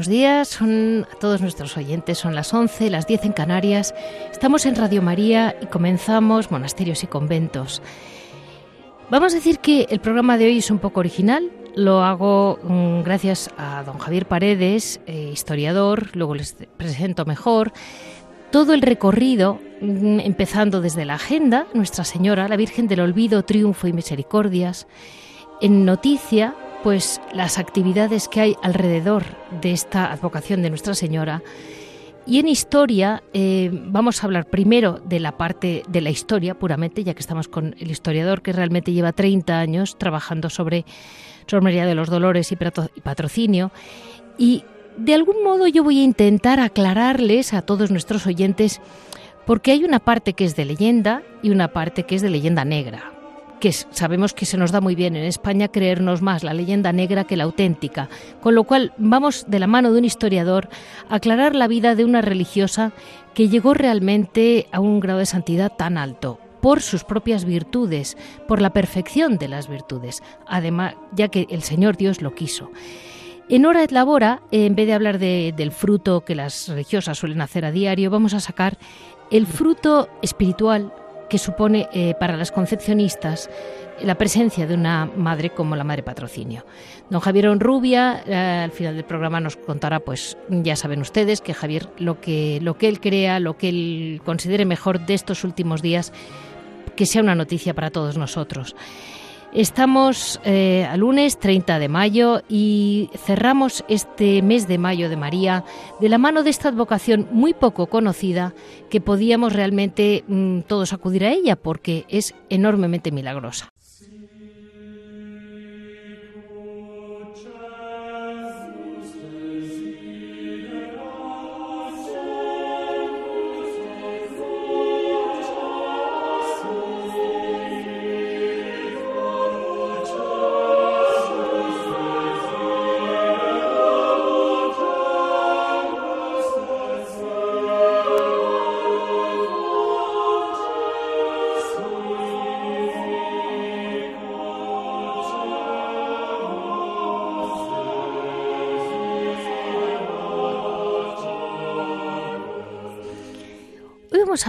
Buenos días, son a todos nuestros oyentes, son las 11, las 10 en Canarias. Estamos en Radio María y comenzamos Monasterios y Conventos. Vamos a decir que el programa de hoy es un poco original. Lo hago mm, gracias a don Javier Paredes, eh, historiador, luego les presento mejor. Todo el recorrido, mm, empezando desde la agenda, Nuestra Señora, la Virgen del Olvido, Triunfo y Misericordias. En noticia, pues las actividades que hay alrededor de esta advocación de Nuestra Señora. Y en historia eh, vamos a hablar primero de la parte de la historia puramente, ya que estamos con el historiador que realmente lleva 30 años trabajando sobre María de los Dolores y patrocinio. Y de algún modo yo voy a intentar aclararles a todos nuestros oyentes porque hay una parte que es de leyenda y una parte que es de leyenda negra que sabemos que se nos da muy bien en España creernos más la leyenda negra que la auténtica, con lo cual vamos de la mano de un historiador a aclarar la vida de una religiosa que llegó realmente a un grado de santidad tan alto por sus propias virtudes, por la perfección de las virtudes, además ya que el Señor Dios lo quiso. En Hora et Labora, en vez de hablar del fruto que las religiosas suelen hacer a diario, vamos a sacar el fruto espiritual que supone eh, para las concepcionistas la presencia de una madre como la Madre Patrocinio. Don Javier Onrubia, eh, al final del programa nos contará, pues ya saben ustedes que Javier lo que, lo que él crea, lo que él considere mejor de estos últimos días, que sea una noticia para todos nosotros. Estamos eh, a lunes 30 de mayo y cerramos este mes de mayo de María de la mano de esta advocación muy poco conocida que podíamos realmente mm, todos acudir a ella porque es enormemente milagrosa.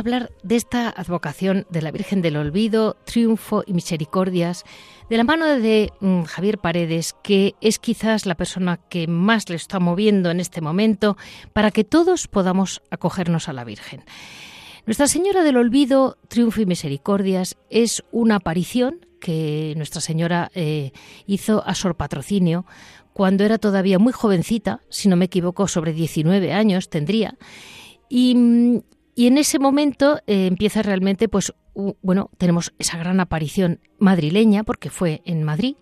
Hablar de esta advocación de la Virgen del Olvido, Triunfo y Misericordias, de la mano de mm, Javier Paredes, que es quizás la persona que más le está moviendo en este momento para que todos podamos acogernos a la Virgen. Nuestra Señora del Olvido, Triunfo y Misericordias es una aparición que Nuestra Señora eh, hizo a Sor Patrocinio cuando era todavía muy jovencita, si no me equivoco, sobre 19 años tendría. Y, mm, y en ese momento eh, empieza realmente, pues, bueno, tenemos esa gran aparición madrileña, porque fue en Madrid,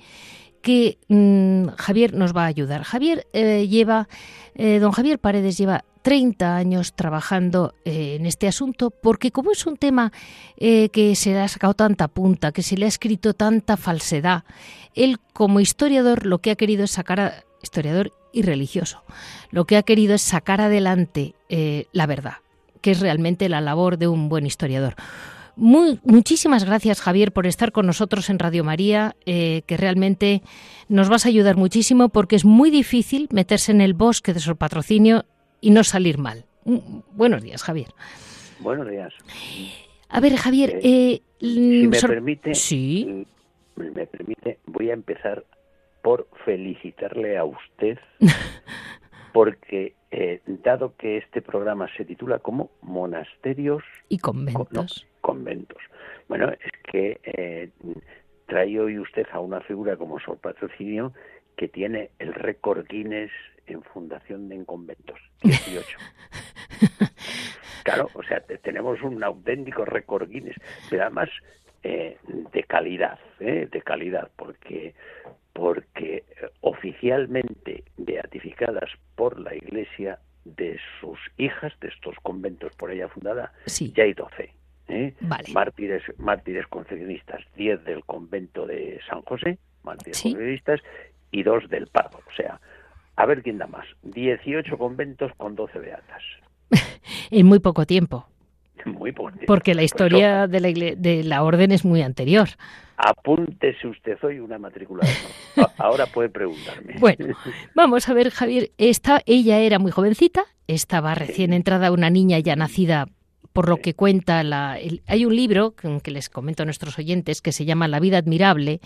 que mm, Javier nos va a ayudar. Javier eh, lleva, eh, don Javier Paredes lleva 30 años trabajando en este asunto, porque como es un tema que se le ha sacado tanta punta, que se le ha escrito tanta falsedad, él como historiador lo que ha querido es sacar a, historiador y religioso, lo que ha querido es sacar adelante la verdad que es realmente la labor de un buen historiador. Muy, muchísimas gracias, Javier, por estar con nosotros en Radio María, eh, que realmente nos vas a ayudar muchísimo porque es muy difícil meterse en el bosque de su patrocinio y no salir mal. Mm, buenos días, Javier. Buenos días. A ver, Javier, eh, si me permite, ¿Sí? Mm, me permite, voy a empezar por felicitarle a usted porque eh, dado que este programa se titula como Monasterios y Conventos. conventos. Bueno, es que eh, trae hoy usted a una figura como Sor Patrocinio que tiene el récord Guinness en fundación de en conventos, 18. claro, o sea, tenemos un auténtico récord Guinness, pero además eh, de calidad, ¿eh? de calidad, porque porque oficialmente beatificadas por la Iglesia de sus hijas, de estos conventos por ella fundada, ya hay doce. ¿eh? Mártires, mártires concepcionistas, diez del convento de San José, mártires concepcionistas, y dos del Pardo. O sea, a ver quién da más. Dieciocho conventos con doce beatas. en muy poco tiempo. Muy tiempo. Porque la historia de, la de la orden es muy anterior. Apúntese usted hoy una matrícula. Ahora puede preguntarme. Bueno, vamos a ver, Javier. Esta, ella era muy jovencita, estaba recién entrada, una niña ya nacida por lo que cuenta la. hay un libro que les comento a nuestros oyentes que se llama La vida admirable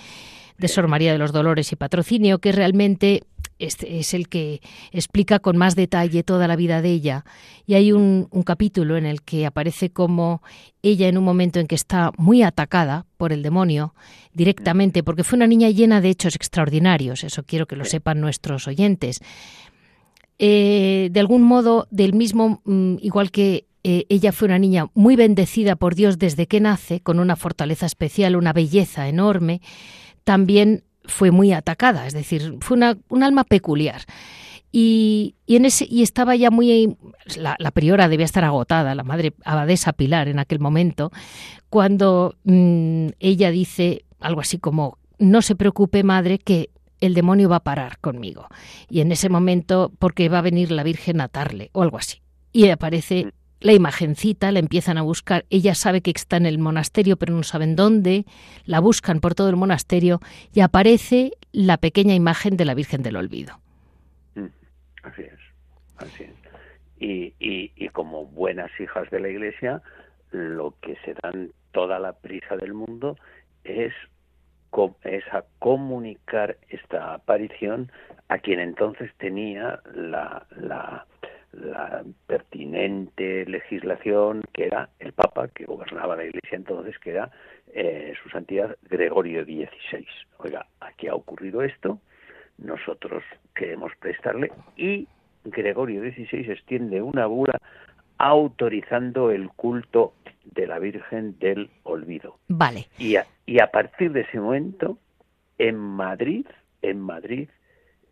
de Sor María de los Dolores y Patrocinio, que realmente es, el que explica con más detalle toda la vida de ella. Y hay un, capítulo en el que aparece como ella en un momento en que está muy atacada por el demonio directamente, porque fue una niña llena de hechos extraordinarios, eso quiero que lo sepan nuestros oyentes. Eh, de algún modo, del mismo, mm, igual que eh, ella fue una niña muy bendecida por Dios desde que nace, con una fortaleza especial, una belleza enorme, también fue muy atacada, es decir, fue una, un alma peculiar. Y, en ese, y estaba ya muy. La, priora debía estar agotada, la madre abadesa Pilar en aquel momento, cuando mm, ella dice algo así como: No se preocupe, madre, que el demonio va a parar conmigo. Y en ese momento, porque va a venir la Virgen a atarle, o algo así. Y aparece la imagencita, la empiezan a buscar. Ella sabe que está en el monasterio, pero no saben dónde. La buscan por todo el monasterio y aparece la pequeña imagen de la Virgen del Olvido. Mm, así es, así es. Y, y, como buenas hijas de la Iglesia, lo que se dan toda la prisa del mundo es, es a comunicar esta aparición a quien entonces tenía la la legislación que era el Papa, que gobernaba la Iglesia entonces, que era eh, su santidad Gregorio XVI. Oiga, aquí ha ocurrido esto, nosotros queremos prestarle y Gregorio XVI extiende una bula autorizando el culto de la Virgen del Olvido. Vale. Y a, y a partir de ese momento, en Madrid, en Madrid,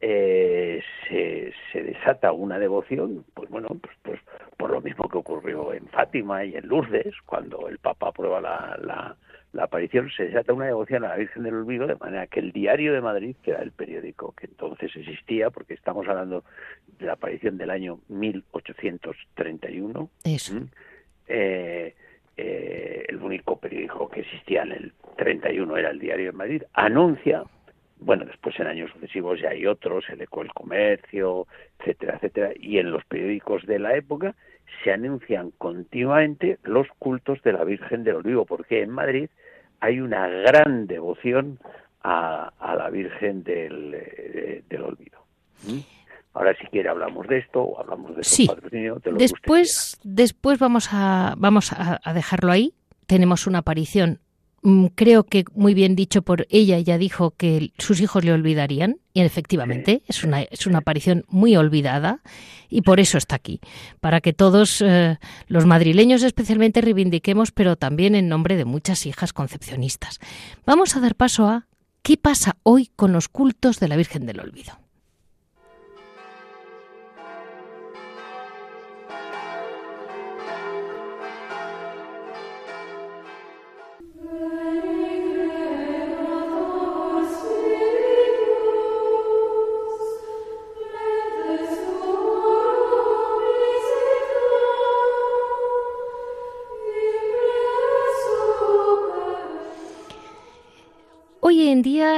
eh, se, se, desata una devoción, pues bueno, pues, pues, por lo mismo que ocurrió en Fátima y en Lourdes, cuando el Papa aprueba la, la, la, aparición, se desata una devoción a la Virgen del Olvido, de manera que el Diario de Madrid, que era el periódico que entonces existía, porque estamos hablando de la aparición del año 1831, eh, eh, el único periódico que existía en el 31 era el Diario de Madrid, anuncia bueno, después en años sucesivos ya hay otros, el Eco del Comercio, etcétera, etcétera, y en los periódicos de la época se anuncian continuamente los cultos de la Virgen del Olivo, porque en Madrid hay una gran devoción a, la Virgen del, eh, del Olvido. ¿Mm? Ahora si quiere hablamos de esto o hablamos de sí. después, después vamos a vamos a dejarlo ahí. Tenemos una aparición creo que muy bien dicho por ella, ella dijo que sus hijos le olvidarían, y efectivamente es, una, es una aparición muy olvidada, y por eso está aquí, para que todos eh, los madrileños especialmente reivindiquemos, pero también en nombre de muchas hijas concepcionistas. Vamos a dar paso a qué pasa hoy con los cultos de la Virgen del Olvido.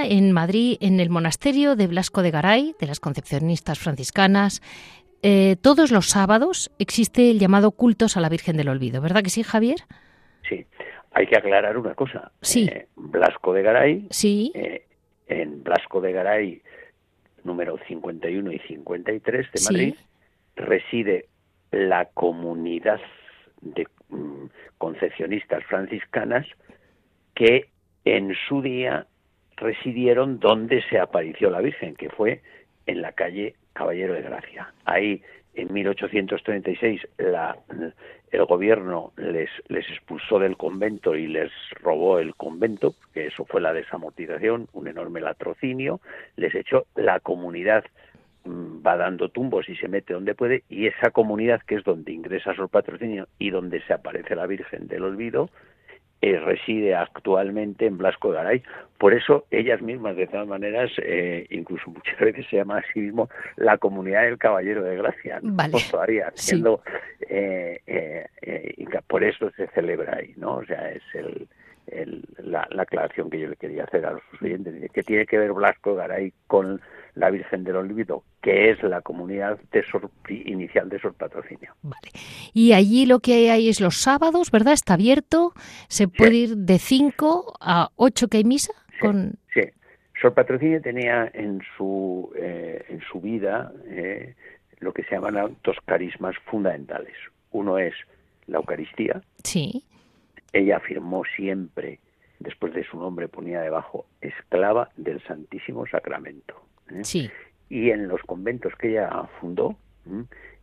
En Madrid, en el monasterio de Blasco de Garay, de las concepcionistas franciscanas, eh, todos los sábados existe el llamado cultos a la Virgen del Olvido, ¿verdad que sí, Javier? Sí, hay que aclarar una cosa. Sí. Eh, Blasco de Garay, sí. Eh, en Blasco de Garay, número 51 y 53 de Madrid, reside la comunidad de mm, concepcionistas franciscanas que en su día residieron donde se apareció la Virgen, que fue en la calle Caballero de Gracia. Ahí, en 1836, la, el gobierno les, les expulsó del convento y les robó el convento, que eso fue la desamortización, un enorme latrocinio, les echó la comunidad mm, va dando tumbos y se mete donde puede y esa comunidad que es donde ingresa su patrocinio y donde se aparece la Virgen del Olvido eh, reside actualmente en Blasco de Garay. Por eso ellas mismas, de todas maneras, eh, incluso muchas veces se llama a sí mismo la comunidad del Caballero de Gracia, vale. todavía siendo, eh, eh, por eso se celebra ahí, ¿no? O sea, es el, la, aclaración que yo le quería hacer a los oyentes, que tiene que ver Blasco Garay con la Virgen del Olvido, que es la comunidad de inicial de Sor Patrocinio. Vale. Y allí lo que hay es los sábados, ¿verdad? Está abierto, se puede ir de 5 a 8 que hay misa. Sí, con... sí. Sor Patrocinio tenía en su, eh, en su vida eh, lo que se llaman dos carismas fundamentales. Uno es la Eucaristía. Sí ella afirmó siempre, después de su nombre ponía debajo, esclava del Santísimo Sacramento. ¿eh? Sí. Y en los conventos que ella fundó,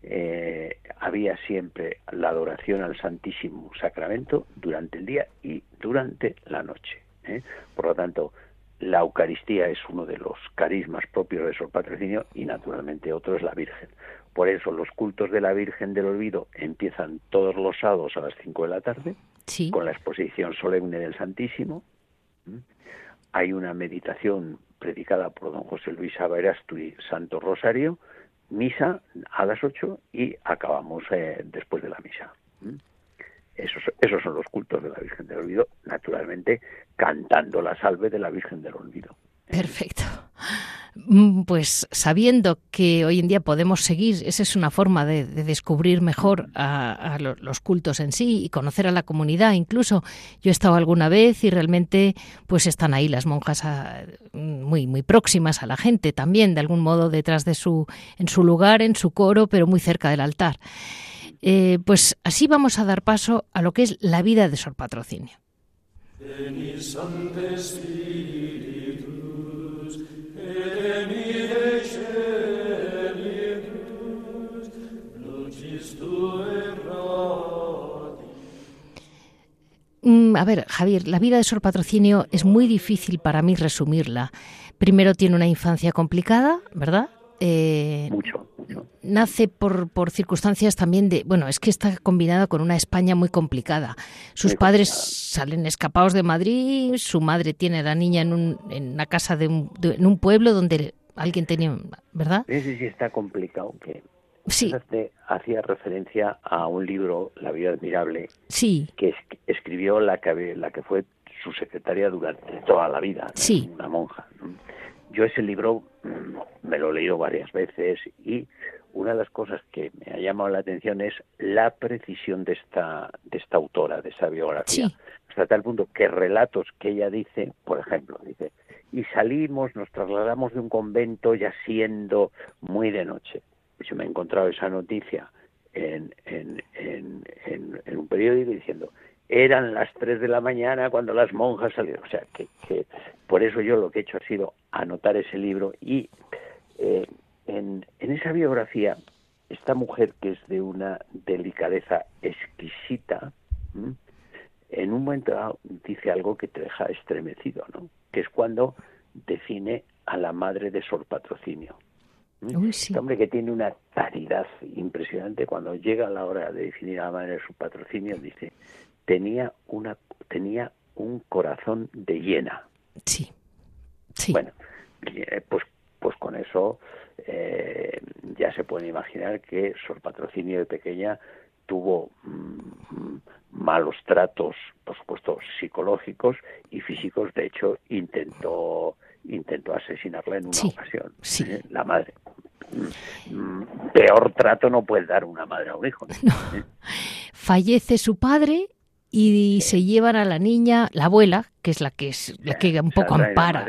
eh, había siempre la adoración al Santísimo Sacramento durante el día y durante la noche. ¿eh? Por lo tanto, la Eucaristía es uno de los carismas propios de su patrocinio y naturalmente otro es la Virgen. Por eso los cultos de la Virgen del Olvido empiezan todos los sábados a las 5 de la tarde con la exposición solemne del Santísimo. Hay una meditación predicada por don José Luis Aberasturi, Santo Rosario, misa a las 8 y acabamos eh, después de la misa. Esos, esos son los cultos de la Virgen del Olvido, naturalmente cantando la salve de la Virgen del Olvido. Perfecto. Mm, pues sabiendo que hoy en día podemos seguir, esa es una forma de, descubrir mejor a, los cultos en sí y conocer a la comunidad. Incluso yo he estado alguna vez y realmente pues están ahí las monjas ah, muy muy próximas a la gente también, de algún modo detrás de su en su lugar, en su coro, pero muy cerca del altar. Eh, pues así vamos a dar paso a lo que es la vida de Sor Patrocinio. Mm, a ver, Javier, la vida de Sor Patrocinio es muy difícil para mí resumirla. Primero tiene una infancia complicada, ¿verdad? Eh, mucho, Nace por, por, circunstancias también de, bueno, es que está combinada con una España muy complicada. Sus padres salen escapados de Madrid, su madre tiene a la niña en, un, en una casa de un, en un pueblo donde alguien tenía, ¿verdad? Sí, sí, sí, está complicado. Que sí. hacía referencia a un libro, La vida admirable, sí. que escribió la que, la que fue su secretaria durante toda la vida, sí. una monja. Yo ese libro me lo he leído varias veces y una de las cosas que me ha llamado la atención es la precisión de esta, de esta autora, de esa biografía. Hasta tal punto que relatos que ella dice, por ejemplo, dice, y salimos, nos trasladamos de un convento ya siendo muy de noche. Yo me he encontrado esa noticia en, en, en, en un periódico diciendo, eran las 3 de la mañana cuando las monjas salieron. O sea, que, que por eso yo lo que he hecho ha sido anotar ese libro y eh, en, en esa biografía, esta mujer que es de una delicadeza exquisita, en un momento dice algo que te deja estremecido, ¿no? Que es cuando define a la madre de Sor Patrocinio. Este hombre que tiene una caridad impresionante, cuando llega la hora de definir a la madre de su patrocinio, dice, tenía una tenía un corazón de hiena. Sí. Sí. Bueno, eh, pues pues con eso eh, ya se puede imaginar que Sor Patrocinio de pequeña tuvo mm, malos tratos, por supuesto, psicológicos y físicos. De hecho, intentó intentó asesinarla en una ocasión. Sí. ¿eh? La madre. Mm, peor trato no puede dar una madre a un hijo. Fallece su padre y se llevan a la niña, la abuela, que es la que es la que un poco ampara,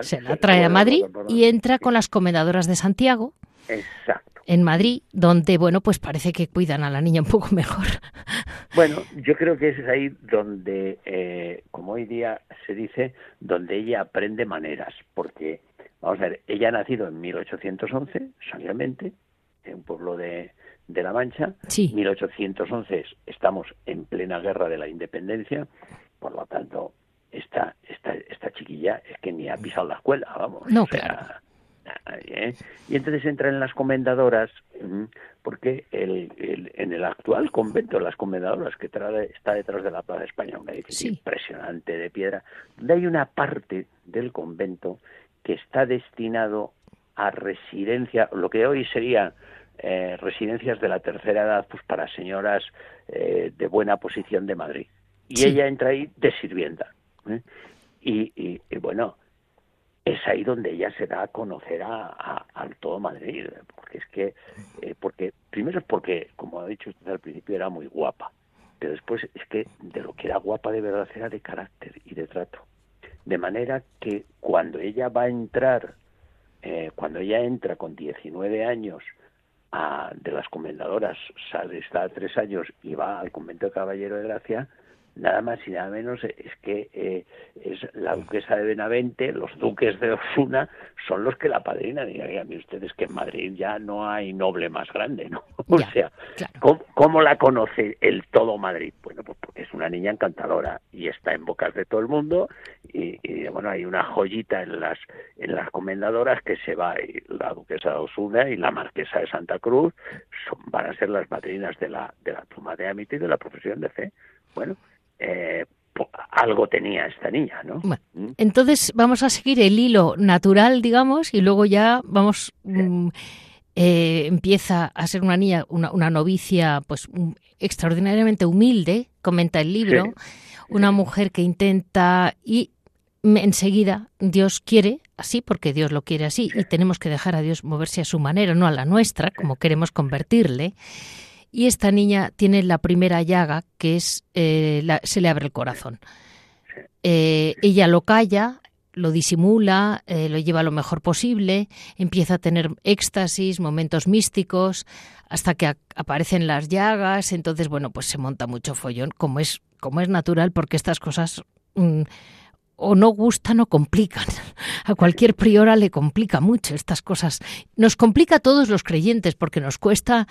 se la trae a Madrid y entra con las comendadoras de Santiago. Exacto. En Madrid, donde bueno, pues parece que cuidan a la niña un poco mejor. Bueno, yo creo que es ahí donde, eh, como hoy día se dice, donde ella aprende maneras, porque vamos a ver, ella ha nacido en 1811, solamente, en un pueblo de, de la Mancha. Sí. 1811 estamos en plena guerra de la independencia, por lo tanto, esta, esta, esta chiquilla es que ni ha pisado la escuela, vamos. No, ¿eh? Y entonces entra en las comendadoras, porque el, en el actual convento, las comendadoras que trae, está detrás de la Plaza de España, un edificio impresionante de piedra, donde hay una parte del convento que está destinado a residencia, lo que hoy sería eh, residencias de la tercera edad, pues para señoras eh, de buena posición de Madrid. Y ella entra ahí de sirvienta. ¿eh? Y, bueno, es ahí donde ella se da a conocer a, todo Madrid, porque es que, porque primero es porque, como ha dicho usted al principio, era muy guapa, pero después es que de lo que era guapa de verdad era de carácter y de trato. De manera que cuando ella va a entrar, cuando ella entra con 19 años de las comendadoras, sale, está tres años y va al convento de Caballero de Gracia, nada más y nada menos es que eh, es la duquesa de Benavente, los duques de Osuna son los que la padrinan. Y a mí ustedes que en Madrid ya no hay noble más grande, ¿no? o sea, ¿cómo, la conoce el todo Madrid? Bueno, pues porque es una niña encantadora y está en bocas de todo el mundo y, bueno, hay una joyita en las en las comendadoras que se va y la duquesa de Osuna y la marquesa de Santa Cruz son, van a ser las madrinas de la de la toma de ámbito y de la profesión de fe. Bueno, eh, algo tenía esta niña, ¿no? ¿Mm? entonces vamos a seguir el hilo natural, digamos, y luego ya vamos... Mm, eh, empieza a ser una niña, una, novicia, pues extraordinariamente humilde, comenta el libro, una mujer que intenta y enseguida Dios quiere así porque Dios lo quiere así y tenemos que dejar a Dios moverse a su manera, no a la nuestra, como queremos convertirle. Y esta niña tiene la primera llaga, que es eh, se le abre el corazón. Eh, ella lo calla, lo disimula, eh, lo lleva lo mejor posible, empieza a tener éxtasis, momentos místicos, hasta que aparecen las llagas, entonces bueno, pues se monta mucho follón, como es, como es natural, porque estas cosas mm, o no gustan o complican. A cualquier priora le complica mucho estas cosas. Nos complica a todos los creyentes, porque nos cuesta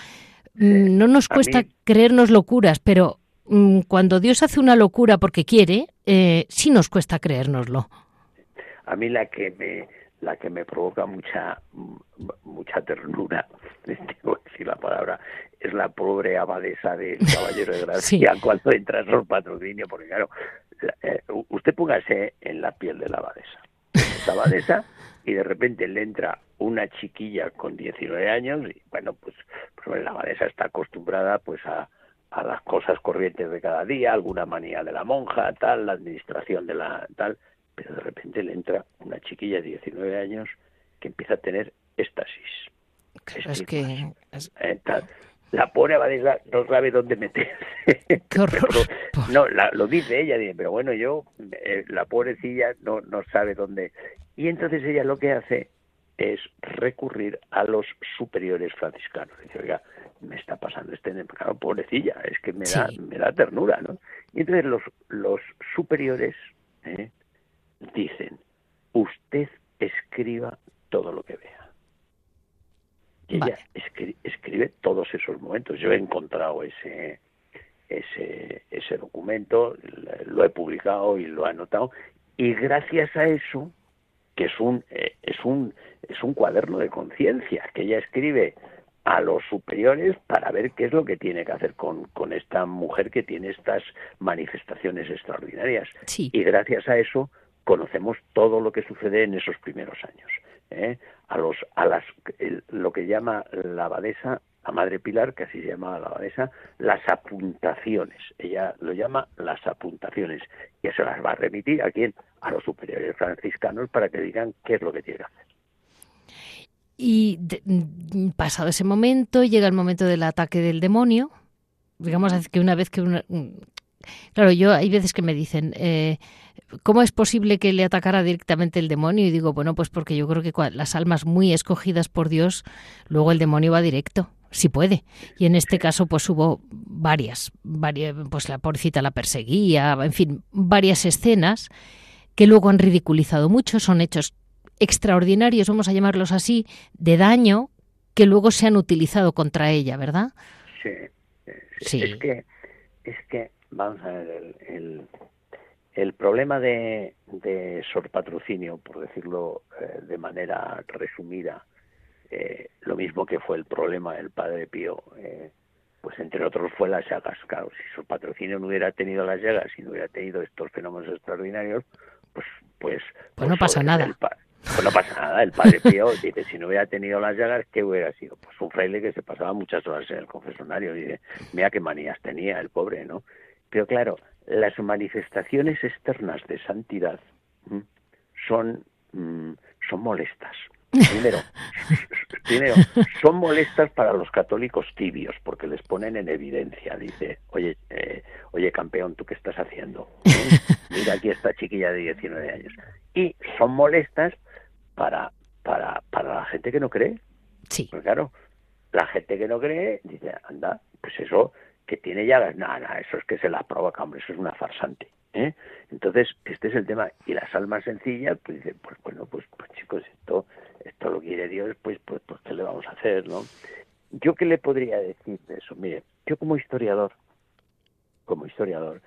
no nos cuesta creernos locuras, pero mm, cuando Dios hace una locura porque quiere, eh, sí nos cuesta creérnoslo. A mí la que me la que me provoca mucha mucha ternura, tengo que decir la palabra, es la pobre abadesa del Caballero de Gracia cuando entra en su patrocinio, porque claro, eh, usted póngase en la piel de la abadesa. La abadesa y de repente le entra una chiquilla con 19 años y bueno, pues, pues la abadesa está acostumbrada pues a, a las cosas corrientes de cada día, alguna manía de la monja, tal, la administración de la tal, pero de repente le entra una chiquilla de 19 años que empieza a tener éxtasis. Es que... Eh, la pobre no sabe dónde meterse. Qué horror. no, lo dice ella, dice, pero bueno, yo, eh, la pobrecilla no, no sabe dónde. Y entonces ella lo que hace es recurrir a los superiores franciscanos. Dice, oiga, me está pasando este claro, pobrecilla, es que me da, me da ternura, ¿no? Y entonces los, los superiores ¿eh? dicen, usted escriba todo lo que vea. Ella escribe, todos esos momentos. Yo he encontrado ese, ese, ese documento, lo he publicado y lo he anotado, y gracias a eso, que es un, eh, es un, es un cuaderno de conciencia que ella escribe a los superiores para ver qué es lo que tiene que hacer con, con esta mujer que tiene estas manifestaciones extraordinarias. Y gracias a eso conocemos todo lo que sucede en esos primeros años. ¿eh? A los, a las, lo que llama la abadesa, la madre Pilar, que así se llama la abadesa, las apuntaciones. Ella lo llama las apuntaciones. Y eso las va a remitir a quién? A los superiores franciscanos para que digan qué es lo que tiene que hacer. Y mm, pasado ese momento, llega el momento del ataque del demonio. Digamos que una vez que una, mm, Claro, yo hay veces que me dicen, eh, ¿cómo es posible que le atacara directamente el demonio? Y digo, bueno, pues porque yo creo que las almas muy escogidas por Dios, luego el demonio va directo, si puede. Y en este caso, pues hubo varias, varias pues la porcita la perseguía, en fin, varias escenas que luego han ridiculizado mucho, son hechos extraordinarios, vamos a llamarlos así, de daño que luego se han utilizado contra ella, ¿verdad? Sí. sí. Es que, es que, vamos a ver, el, el, problema de, de Sor Patrocinio, por decirlo eh, de manera resumida, eh, lo mismo que fue el problema del Padre Pío, eh, pues entre otros fue las llagas. Claro, si Sor Patrocinio no hubiera tenido las llagas y no hubiera tenido estos fenómenos extraordinarios, pues... Pues, pues no pasa nada. Pues no pasa nada. El padre Pío dice, si no hubiera tenido las llagas, ¿qué hubiera sido? Pues un fraile que se pasaba muchas horas en el confesonario. Dice, mira qué manías tenía el pobre, ¿no? Pero claro, las manifestaciones externas de santidad son, mm, son molestas. Primero, primero, son molestas para los católicos tibios porque les ponen en evidencia. Dice, oye, eh, oye campeón, ¿tú qué estás haciendo? Mira aquí esta chiquilla de 19 años. Y son molestas para, para, para la gente que no cree. Sí. Pues claro, la gente que no cree dice, anda, pues eso que tiene llagas, nada, no, eso es que se la provoca, hombre, eso es una farsante. ¿eh? Entonces, este es el tema. Y las almas sencillas, pues dice, pues bueno, pues, pues chicos, esto, esto lo quiere Dios, pues, pues, pues, ¿qué le vamos a hacer, no? ¿Yo qué le podría decir de eso? Mire, yo como historiador, como historiador,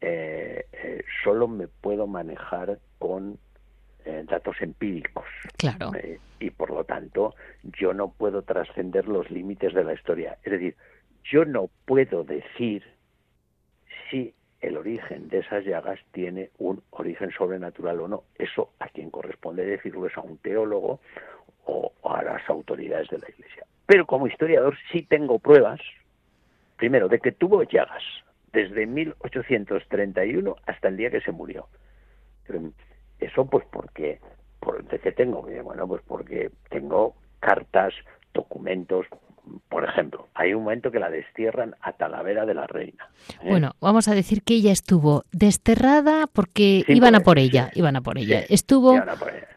eh, eh, solo me puedo manejar con eh, datos empíricos. Claro. y por lo tanto, yo no puedo trascender los límites de la historia. Es decir, yo no puedo decir si el origen de esas llagas tiene un origen sobrenatural o no. Eso a quien corresponde decirlo es a un teólogo o a las autoridades de la Iglesia. Pero como historiador sí tengo pruebas, primero, de que tuvo llagas desde 1831 hasta el día que se murió. Eso pues porque, por, ¿de qué tengo? Bueno, pues porque tengo cartas, documentos, por ejemplo, hay un momento que la destierran a Talavera de la Reina. ¿eh? Bueno, vamos a decir que ella estuvo desterrada porque iban a por ella, iban a por ella. estuvo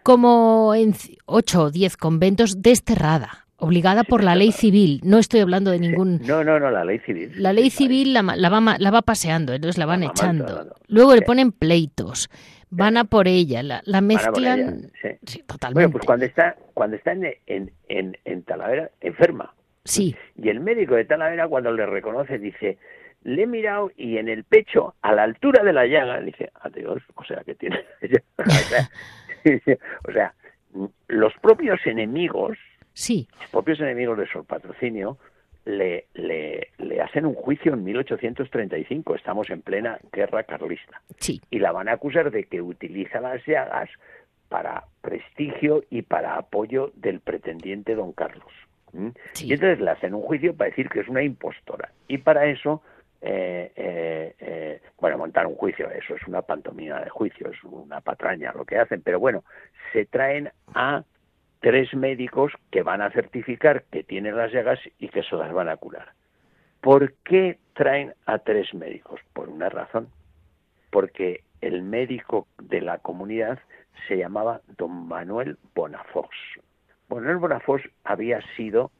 como en ocho o diez conventos desterrada obligada por la ley civil. No estoy hablando de ningún. No, no, no, la ley civil. La ley civil la, la, va, la va paseando, entonces la van echando. Luego le ponen pleitos. Van a por ella, la, la mezclan. sí. totalmente. Bueno, pues cuando está, cuando está en, en, en Talavera, enferma. Sí. Y el médico de Talavera cuando le reconoce dice, le he mirado y en el pecho, a la altura de la llaga, dice, adiós, o sea, que tiene... o, sea, los propios enemigos, sí. los propios enemigos de Sor Patrocinio, le, le, le, hacen un juicio en 1835, estamos en plena guerra carlista, sí. y la van a acusar de que utiliza las llagas para prestigio y para apoyo del pretendiente don Carlos. Y entonces le hacen un juicio para decir que es una impostora. Y para eso, eh, eh, eh, bueno, montar un juicio, eso es una pantomima de juicio, es una patraña lo que hacen, pero bueno, se traen a tres médicos que van a certificar que tienen las llagas y que se las van a curar. ¿Por qué traen a tres médicos? Por una razón. Porque el médico de la comunidad se llamaba don Manuel Bonafox. Manuel Bonafós había sido,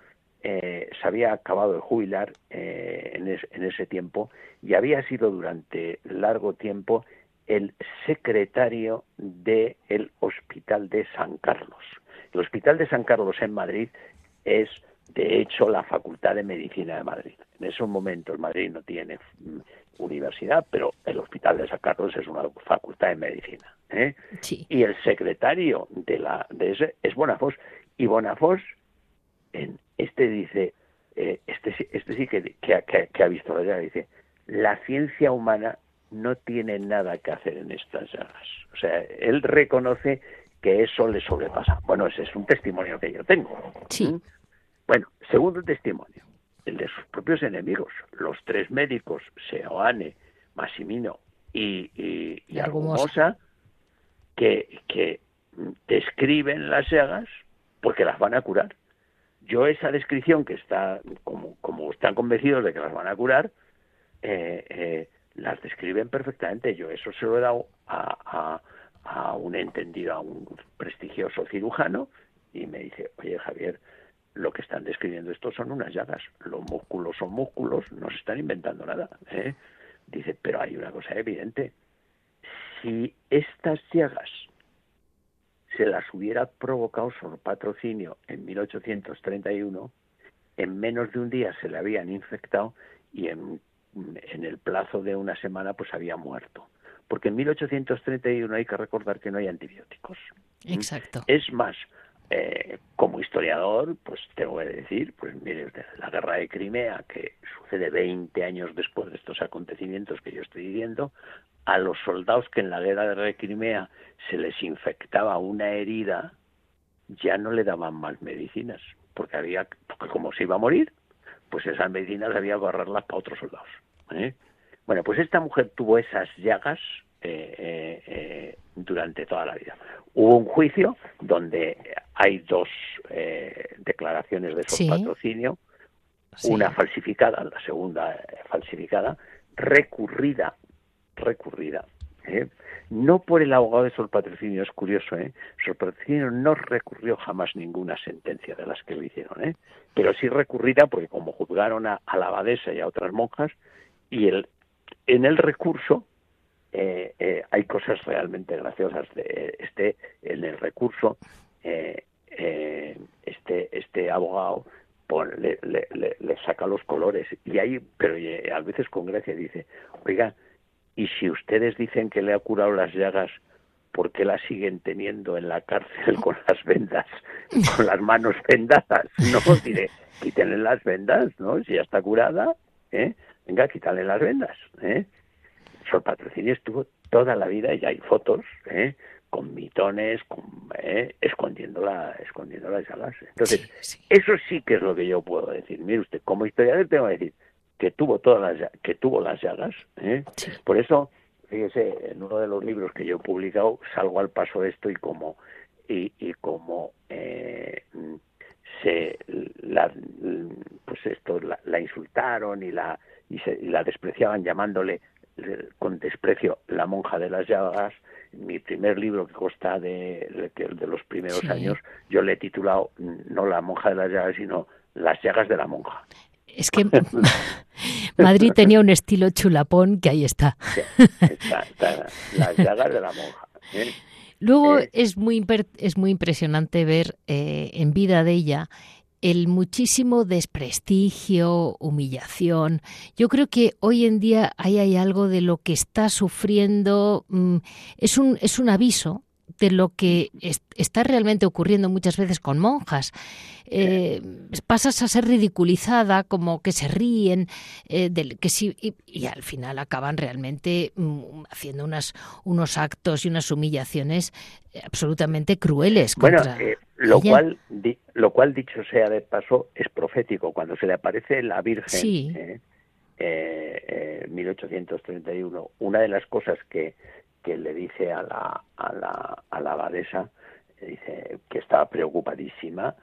eh, se había acabado de jubilar eh, en, ese tiempo y había sido durante largo tiempo el secretario del Hospital de San Carlos. El Hospital de San Carlos en Madrid es, de hecho, la Facultad de Medicina de Madrid. En esos momentos Madrid no tiene mm, universidad, pero el Hospital de San Carlos es una facultad de medicina. ¿eh? Y el secretario de, la, de ese es Bonafós. Y Bonafós, en este dice, eh, este, este sí que, que, ha visto la llaga, dice, la ciencia humana no tiene nada que hacer en estas llagas. O sea, él reconoce que eso le sobrepasa. Bueno, ese es un testimonio que yo tengo. Sí. ¿Mm? Bueno, segundo testimonio, el de sus propios enemigos, los tres médicos, Seoane, Massimino y, y, y Argumosa, que, que describen las llagas porque las van a curar. Yo esa descripción que está, como, como están convencidos de que las van a curar, eh, eh, las describen perfectamente. Yo eso se lo he dado a, a, un entendido, a un prestigioso cirujano, y me dice, oye Javier, lo que están describiendo estos son unas llagas. Los músculos son músculos, no se están inventando nada. ¿eh? Dice, pero hay una cosa evidente. Si estas llagas se las hubiera provocado su patrocinio en 1831, en menos de un día se le habían infectado y en, en el plazo de una semana pues había muerto. Porque en 1831 hay que recordar que no hay antibióticos. Exacto. Es más, eh, como historiador, pues tengo que decir, pues mire la guerra de Crimea, que sucede 20 años después de estos acontecimientos que yo estoy diciendo, a los soldados que en la guerra de Crimea se les infectaba una herida, ya no le daban más medicinas, porque había, porque como se iba a morir, pues esas medicinas había que agarrarlas para otros soldados. ¿eh? Bueno, pues esta mujer tuvo esas llagas eh, eh, durante toda la vida. Hubo un juicio donde hay dos declaraciones de su patrocinio, una falsificada, la segunda falsificada, recurrida, recurrida. No por el abogado de Sol Patrocinio, es curioso, ¿eh? Sol Patrocinio no recurrió jamás ninguna sentencia de las que lo hicieron, ¿eh? Pero sí recurrida porque como juzgaron a, la abadesa y a otras monjas, y el, en el recurso eh, eh, hay cosas realmente graciosas. De, este, en el recurso, eh, este, este abogado le, le, le, saca los colores y hay, pero a veces con gracia dice, oiga, y si ustedes dicen que le ha curado las llagas, ¿por qué la siguen teniendo en la cárcel con las vendas, con las manos vendadas? No, diré, quítenle las vendas, ¿no? Si ya está curada, ¿eh? Venga, quítale las vendas, ¿eh? Sol Patrocinio estuvo toda la vida, y hay fotos, ¿eh? con mitones, con, ¿eh? escondiendo, la, escondiendo las llagas. Entonces, eso sí que es lo que yo puedo decir. Mire usted, como historiador tengo que decir que tuvo todas las, que tuvo las llagas. ¿eh? Por eso, fíjese, en uno de los libros que yo he publicado salgo al paso de esto y como y, y como eh, se la, pues esto la, insultaron y la y, se, la despreciaban llamándole con desprecio la monja de las llagas mi primer libro que consta de, de, los primeros años yo le he titulado no la monja de las llagas sino las llagas de la monja es que Madrid tenía un estilo chulapón que ahí está. las llagas de la monja. ¿eh? Luego eh. es, muy, es muy impresionante ver eh, en vida de ella el muchísimo desprestigio, humillación. Yo creo que hoy en día ahí hay algo de lo que está sufriendo. Mm, es, un, es un aviso de lo que está realmente ocurriendo muchas veces con monjas. Eh, pasas a ser ridiculizada, como que se ríen, eh, que sí, y, al final acaban realmente mm, haciendo unas, unos actos y unas humillaciones absolutamente crueles. Bueno, eh, lo, cual, lo cual, dicho sea de paso, es profético. Cuando se le aparece la Virgen, en 1831, una de las cosas que que le dice a la, a la, a la abadesa, dice que estaba preocupadísima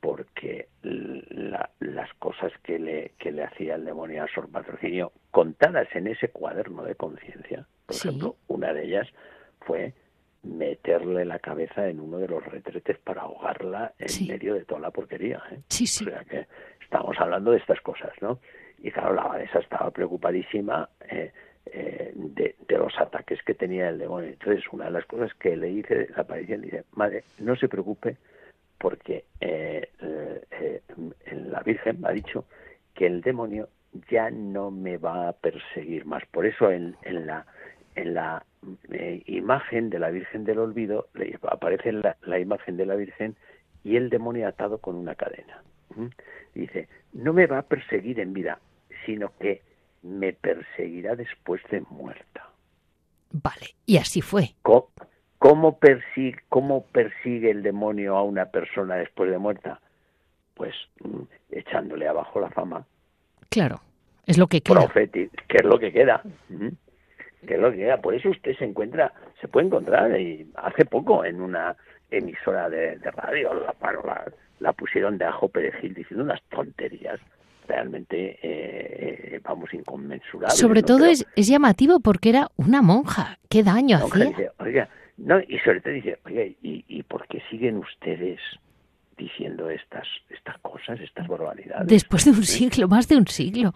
porque las cosas que le, que le hacía el demonio a Sor Patrocinio, contadas en ese cuaderno de conciencia, por ejemplo, una de ellas fue meterle la cabeza en uno de los retretes para ahogarla en medio de toda la porquería. ¿eh? Sí, sí. O sea que estamos hablando de estas cosas, ¿no? Y claro, la abadesa estaba preocupadísima. Eh, eh, de, los ataques que tenía el demonio. Entonces, una de las cosas que le dice la aparición, dice, madre, no se preocupe porque eh, eh, la Virgen me ha dicho que el demonio ya no me va a perseguir más. Por eso en, la en la imagen de la Virgen del Olvido le aparece la, la, imagen de la Virgen y el demonio atado con una cadena. Dice, no me va a perseguir en vida, sino que me perseguirá después de muerta. Vale, y así fue. ¿Cómo, persigue, ¿Cómo persigue el demonio a una persona después de muerta? Pues mm, echándole abajo la fama. Claro, es lo que queda. que es lo que queda. Que es lo que queda. Por eso usted se encuentra, se puede encontrar, y hace poco en una emisora de, radio, la, la, la pusieron de ajo perejil diciendo unas tonterías realmente, eh, vamos, inconmensurable. Sobre todo es, es, llamativo porque era una monja. ¿Qué daño hacía? oiga, no, y sobre todo dice, oiga, ¿y, ¿y por qué siguen ustedes diciendo estas, estas cosas, estas barbaridades? Después de un siglo, más de un siglo.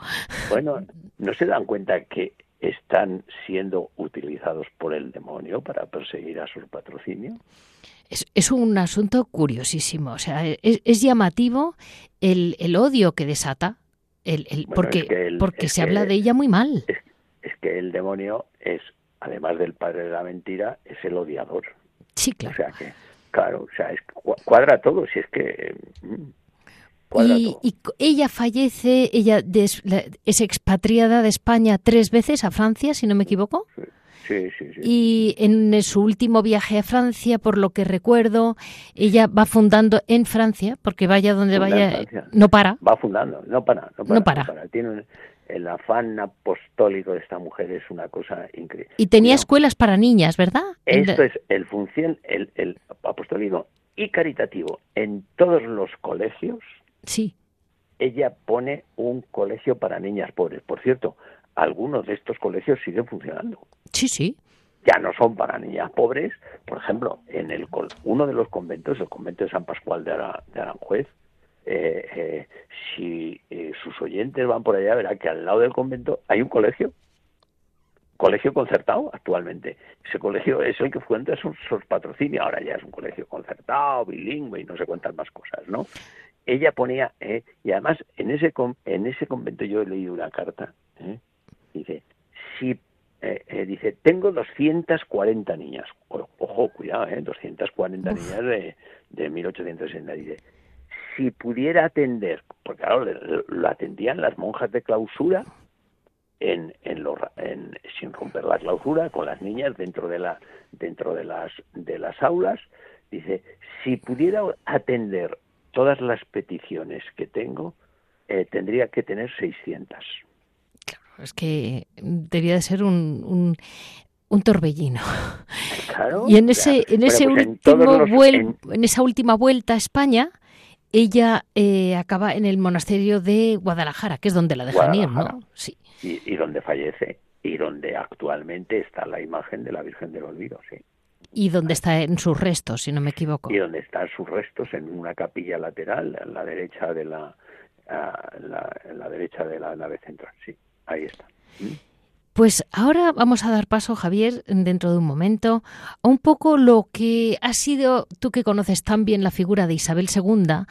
Bueno, ¿no se dan cuenta que están siendo utilizados por el demonio para perseguir a su patrocinio? Es, un asunto curiosísimo, o sea, es, llamativo el, el, odio que desata, el, el porque, porque se habla de ella muy mal. Es, que el demonio es, además del padre de la mentira, es el odiador. Sí, claro. O sea que, claro, o sea, es, cuadra todo, si es que... Mm, y, y, ella fallece, ella es expatriada de España tres veces a Francia, si no me equivoco. Sí, sí, sí. Y en su último viaje a Francia, por lo que recuerdo, ella va fundando en Francia, porque vaya donde vaya, no para. Va fundando, no para, no para. Tiene el afán apostólico de esta mujer es una cosa increíble. Y tenía escuelas para niñas, ¿verdad? Esto es el función, el, el apostólico y caritativo en todos los colegios Sí. Ella pone un colegio para niñas pobres. Por cierto, algunos de estos colegios siguen funcionando. Sí, sí. Ya no son para niñas pobres. Por ejemplo, en el uno de los conventos, el convento de San Pascual de, Aranjuez, eh, eh, si eh, sus oyentes van por allá, verán que al lado del convento hay un colegio, colegio concertado actualmente. Ese colegio es el que fue antes sus, sus patrocinio, ahora ya es un colegio concertado, bilingüe y no sé cuántas más cosas, ¿no? ella ponía, eh, y además en ese, en ese convento yo he leído una carta, eh, dice, si, eh, dice, tengo 240 niñas, ojo, cuidado, eh, 240 niñas de, de 1860, dice, si pudiera atender, porque claro, lo atendían las monjas de clausura, en, en, lo, en, sin romper la clausura con las niñas dentro de la dentro de las de las aulas. Dice si pudiera atender todas las peticiones que tengo, eh, tendría que tener 600. Es que debía de ser un, un, torbellino. Claro, y en ese, en ese pues último en... esa última vuelta a España, ella eh, acaba en el monasterio de Guadalajara, que es donde la dejan ir, ¿no? Sí. Y, y donde fallece, y donde actualmente está la imagen de la Virgen del Olvido, sí. Y dónde está en sus restos, si no me equivoco. Y donde están sus restos en una capilla lateral, a la derecha de la, la, derecha de la nave central. Sí, ahí está. ¿Mm? Pues ahora vamos a dar paso, Javier, dentro de un momento, a un poco lo que ha sido, tú que conoces tan bien la figura de Isabel II,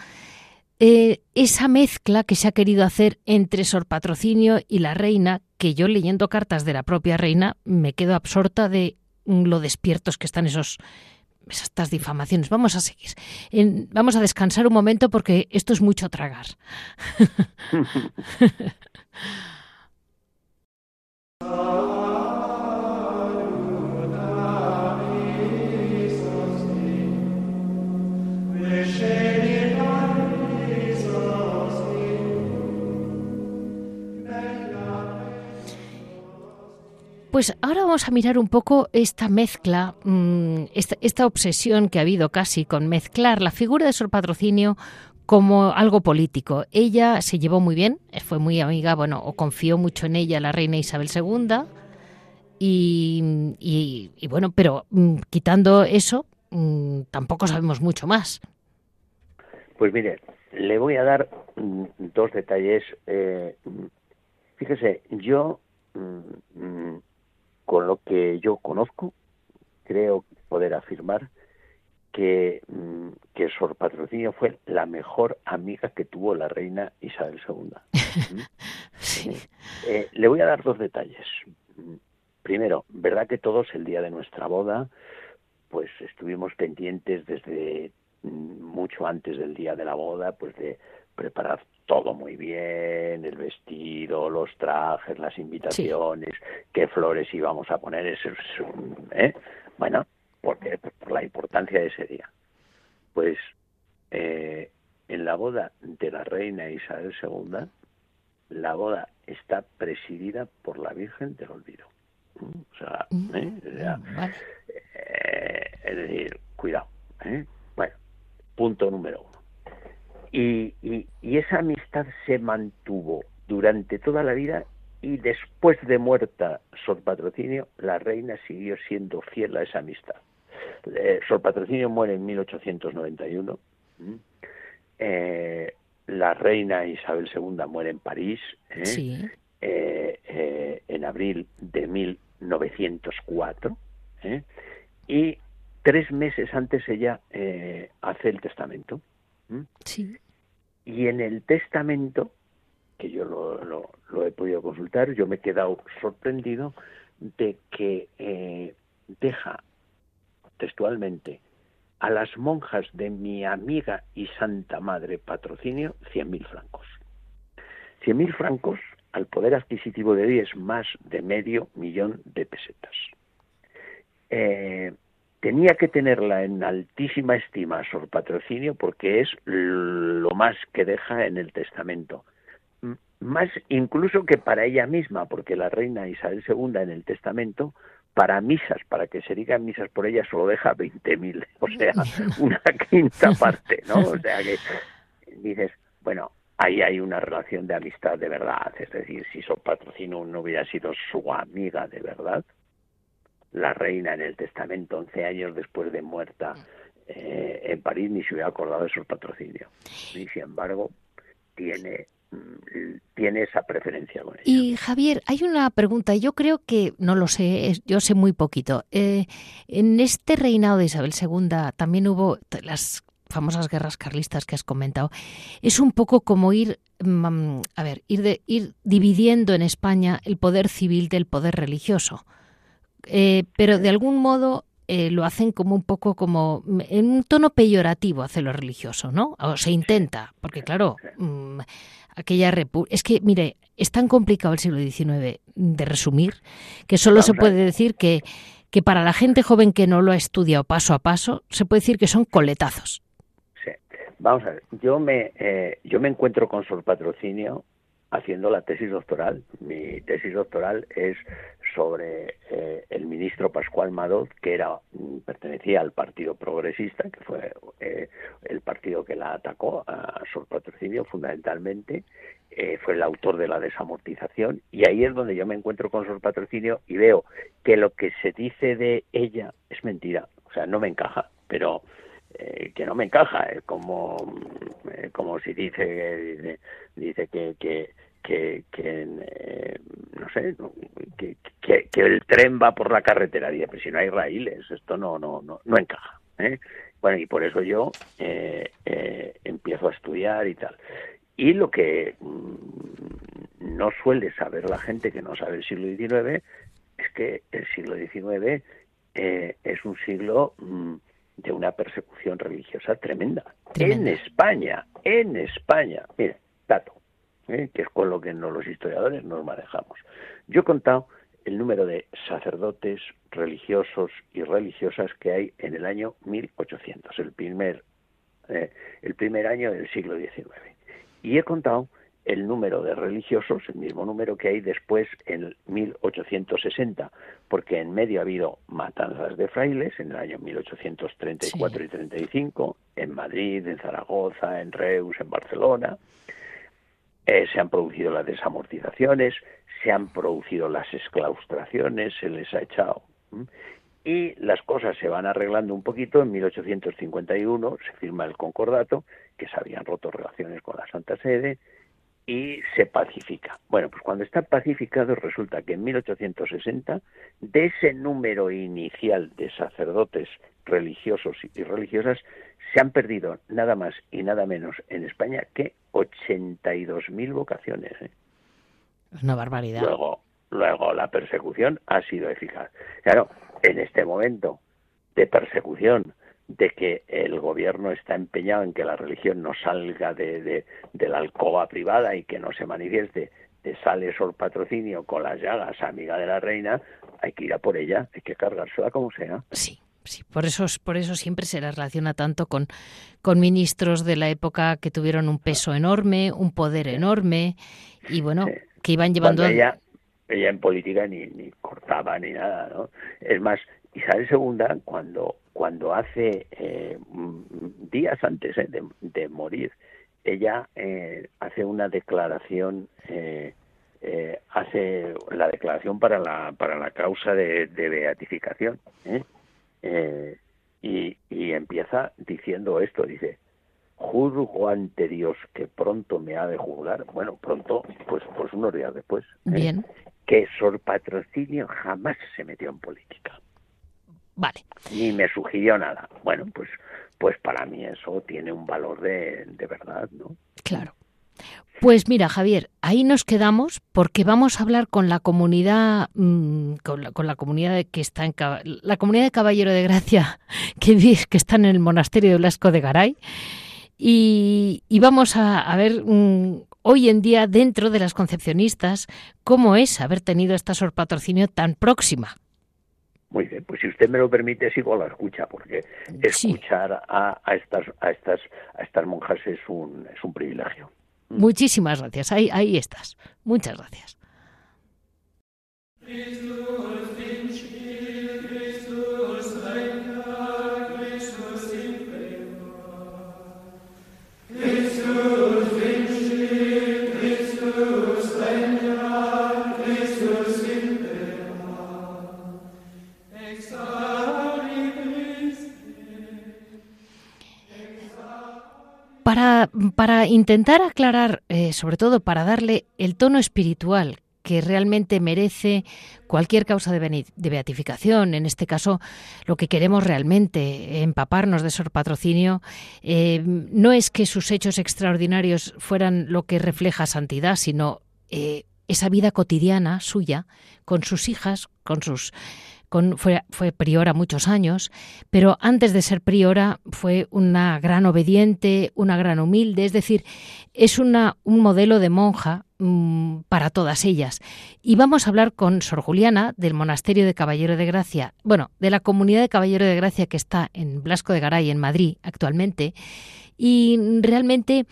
eh, esa mezcla que se ha querido hacer entre Sor Patrocinio y la reina, que yo leyendo cartas de la propia reina me quedo absorta de lo despiertos que están esos estas difamaciones. Vamos a seguir. vamos a descansar un momento porque esto es mucho tragar. Pues ahora vamos a mirar un poco esta mezcla, mm, esta, obsesión que ha habido casi con mezclar la figura de Sor Patrocinio como algo político. Ella se llevó muy bien, fue muy amiga, bueno, o confió mucho en ella la reina Isabel II. Y, bueno, pero mm, quitando eso, mm, tampoco sabemos mucho más. Pues mire, le voy a dar dos detalles. Eh, fíjese, yo con lo que yo conozco, creo poder afirmar que, mm, que Sor Patrocinio fue la mejor amiga que tuvo la reina Isabel II. sí. Eh, le voy a dar dos detalles. Primero, ¿verdad que todos el día de nuestra boda, pues estuvimos pendientes desde mm, mucho antes del día de la boda, pues de preparar todo muy bien, el vestido, los trajes, las invitaciones, qué flores íbamos a poner, eso ¿eh? bueno, porque por la importancia de ese día. Pues eh, en la boda de la reina Isabel II, la boda está presidida por la Virgen del Olvido. O sea, mm. ¿eh? eh es decir, cuidado. Bueno, punto número uno. Y, esa amistad se mantuvo durante toda la vida y después de muerta Sor Patrocinio, la reina siguió siendo fiel a esa amistad. Eh, Sor Patrocinio muere en 1891. Eh, la reina Isabel II muere en París eh, en abril de 1904. Y tres meses antes ella eh, hace el testamento. Sí. Y en el testamento, que yo lo, lo, he podido consultar, yo me he quedado sorprendido de que eh, deja textualmente a las monjas de mi amiga y santa madre patrocinio cien mil francos. Cien mil francos al poder adquisitivo de hoy es más de medio millón de pesetas. Eh, tenía que tenerla en altísima estima Sor Patrocinio porque es lo más que deja en el testamento. Más incluso que para ella misma, porque la reina Isabel II en el testamento, para misas, para que se digan misas por ella, solo deja 20.000, o sea, una quinta parte, ¿no? O sea que dices, bueno, ahí hay una relación de amistad de verdad, es decir, si Sor Patrocinio no hubiera sido su amiga de verdad, la reina en el testamento 11 años después de muerta eh, en París ni se hubiera acordado de su patrocinio. Y sin embargo, tiene mm, tiene esa preferencia con ella. Y Javier, hay una pregunta, yo creo que, no lo sé, yo sé muy poquito. Eh, en este reinado de Isabel II también hubo las famosas guerras carlistas que has comentado. Es un poco como ir, mm, a ver, ir, de, ir dividiendo en España el poder civil del poder religioso. Eh, pero de algún modo eh, lo hacen como un poco como en un tono peyorativo hace lo religioso, ¿no? O se intenta, porque claro, mm, aquella es que mire, es tan complicado el siglo XIX de resumir que solo se puede decir que que para la gente joven que no lo ha estudiado paso a paso, se puede decir que son coletazos. Sí. Vamos a ver, yo me, eh, yo me encuentro con su patrocinio haciendo la tesis doctoral. Mi tesis doctoral es sobre eh, el ministro Pascual Madot, que era mm, pertenecía al Partido Progresista, que fue eh, el partido que la atacó a Sor Patrocinio fundamentalmente, eh, fue el autor de la desamortización, y ahí es donde yo me encuentro con Sor Patrocinio y veo que lo que se dice de ella es mentira, o sea, no me encaja, pero que no me encaja, como, como si dice, dice que, que que, que eh, no sé, que, que, el tren va por la carretera. Dice, pero si no hay raíles, esto no, no, no, no encaja. ¿eh? Bueno, y por eso yo eh, empiezo a estudiar y tal. Y lo que mm, no suele saber la gente que no sabe el siglo XIX es que el siglo XIX es un siglo mm, de una persecución religiosa tremenda. En España, en España. Mire, dato. ¿Eh? que es con lo que los historiadores nos manejamos. Yo he contado el número de sacerdotes religiosos y religiosas que hay en el año 1800, el primer, eh, el primer año del siglo XIX. Y he contado el número de religiosos, el mismo número que hay después en 1860, porque en medio ha habido matanzas de frailes en el año 1834 y 35, en Madrid, en Zaragoza, en Reus, en Barcelona, eh, se han producido las desamortizaciones, se han producido las exclaustraciones, se les ha echado. Y las cosas se van arreglando un poquito. En 1851 se firma el concordato, que se habían roto relaciones con la Santa Sede, y se pacifica. Bueno, pues cuando está pacificado resulta que en 1860, de ese número inicial de sacerdotes religiosos y religiosas, se han perdido nada más y nada menos en España que 82.000 vocaciones. ¿eh? Es una barbaridad. Luego, luego la persecución ha sido eficaz. Claro, en este momento de persecución, de que el gobierno está empeñado en que la religión no salga de, de, la alcoba privada y que no se manifieste, de sale Sol Patrocinio con las llagas, amiga de la reina, hay que ir a por ella, hay que cargársela como sea. Sí, Sí, por eso, por eso siempre se la relaciona tanto con, con ministros de la época que tuvieron un peso enorme, un poder enorme y bueno, que iban llevando... ella, ella en política ni, ni cortaba ni nada, ¿no? Es más, Isabel II cuando, cuando hace eh, días antes eh, de, morir, ella eh, hace una declaración hace la declaración para la para la causa de, de beatificación eh, y, empieza diciendo esto, dice, juzgo ante Dios que pronto me ha de juzgar, bueno, pronto, pues, pues unos días después, ¿eh? Bien. que Sor Patrocinio jamás se metió en política. vale. Ni me sugirió nada. Bueno, pues, pues para mí eso tiene un valor de, de verdad, ¿no? Claro. Pues mira, Javier, ahí nos quedamos porque vamos a hablar con la comunidad, mm, con, la, con, la, comunidad que está en la comunidad de Caballero de Gracia que, que está en el monasterio de Blasco de Garay y, vamos a, ver mm, hoy en día dentro de las concepcionistas cómo es haber tenido esta Sor Patrocinio tan próxima. Muy bien, pues si usted me lo permite sigo la escucha porque escuchar a, a, estas a estas a estas monjas es un es un privilegio. Mm. Muchísimas gracias. Ahí, ahí estás. Muchas gracias. Para, intentar aclarar, eh, sobre todo para darle el tono espiritual que realmente merece cualquier causa de, beatificación. En este caso, lo que queremos realmente, empaparnos de Sor Patrocinio, eh, no es que sus hechos extraordinarios fueran lo que refleja santidad, sino eh, esa vida cotidiana suya, con sus hijas, con sus fue, priora muchos años, pero antes de ser priora fue una gran obediente, una gran humilde, es decir, es una, un modelo de monja mm, para todas ellas. Y vamos a hablar con Sor Juliana del Monasterio de Caballero de Gracia, bueno, de la comunidad de Caballero de Gracia que está en Blasco de Garay, en Madrid, actualmente, y realmente...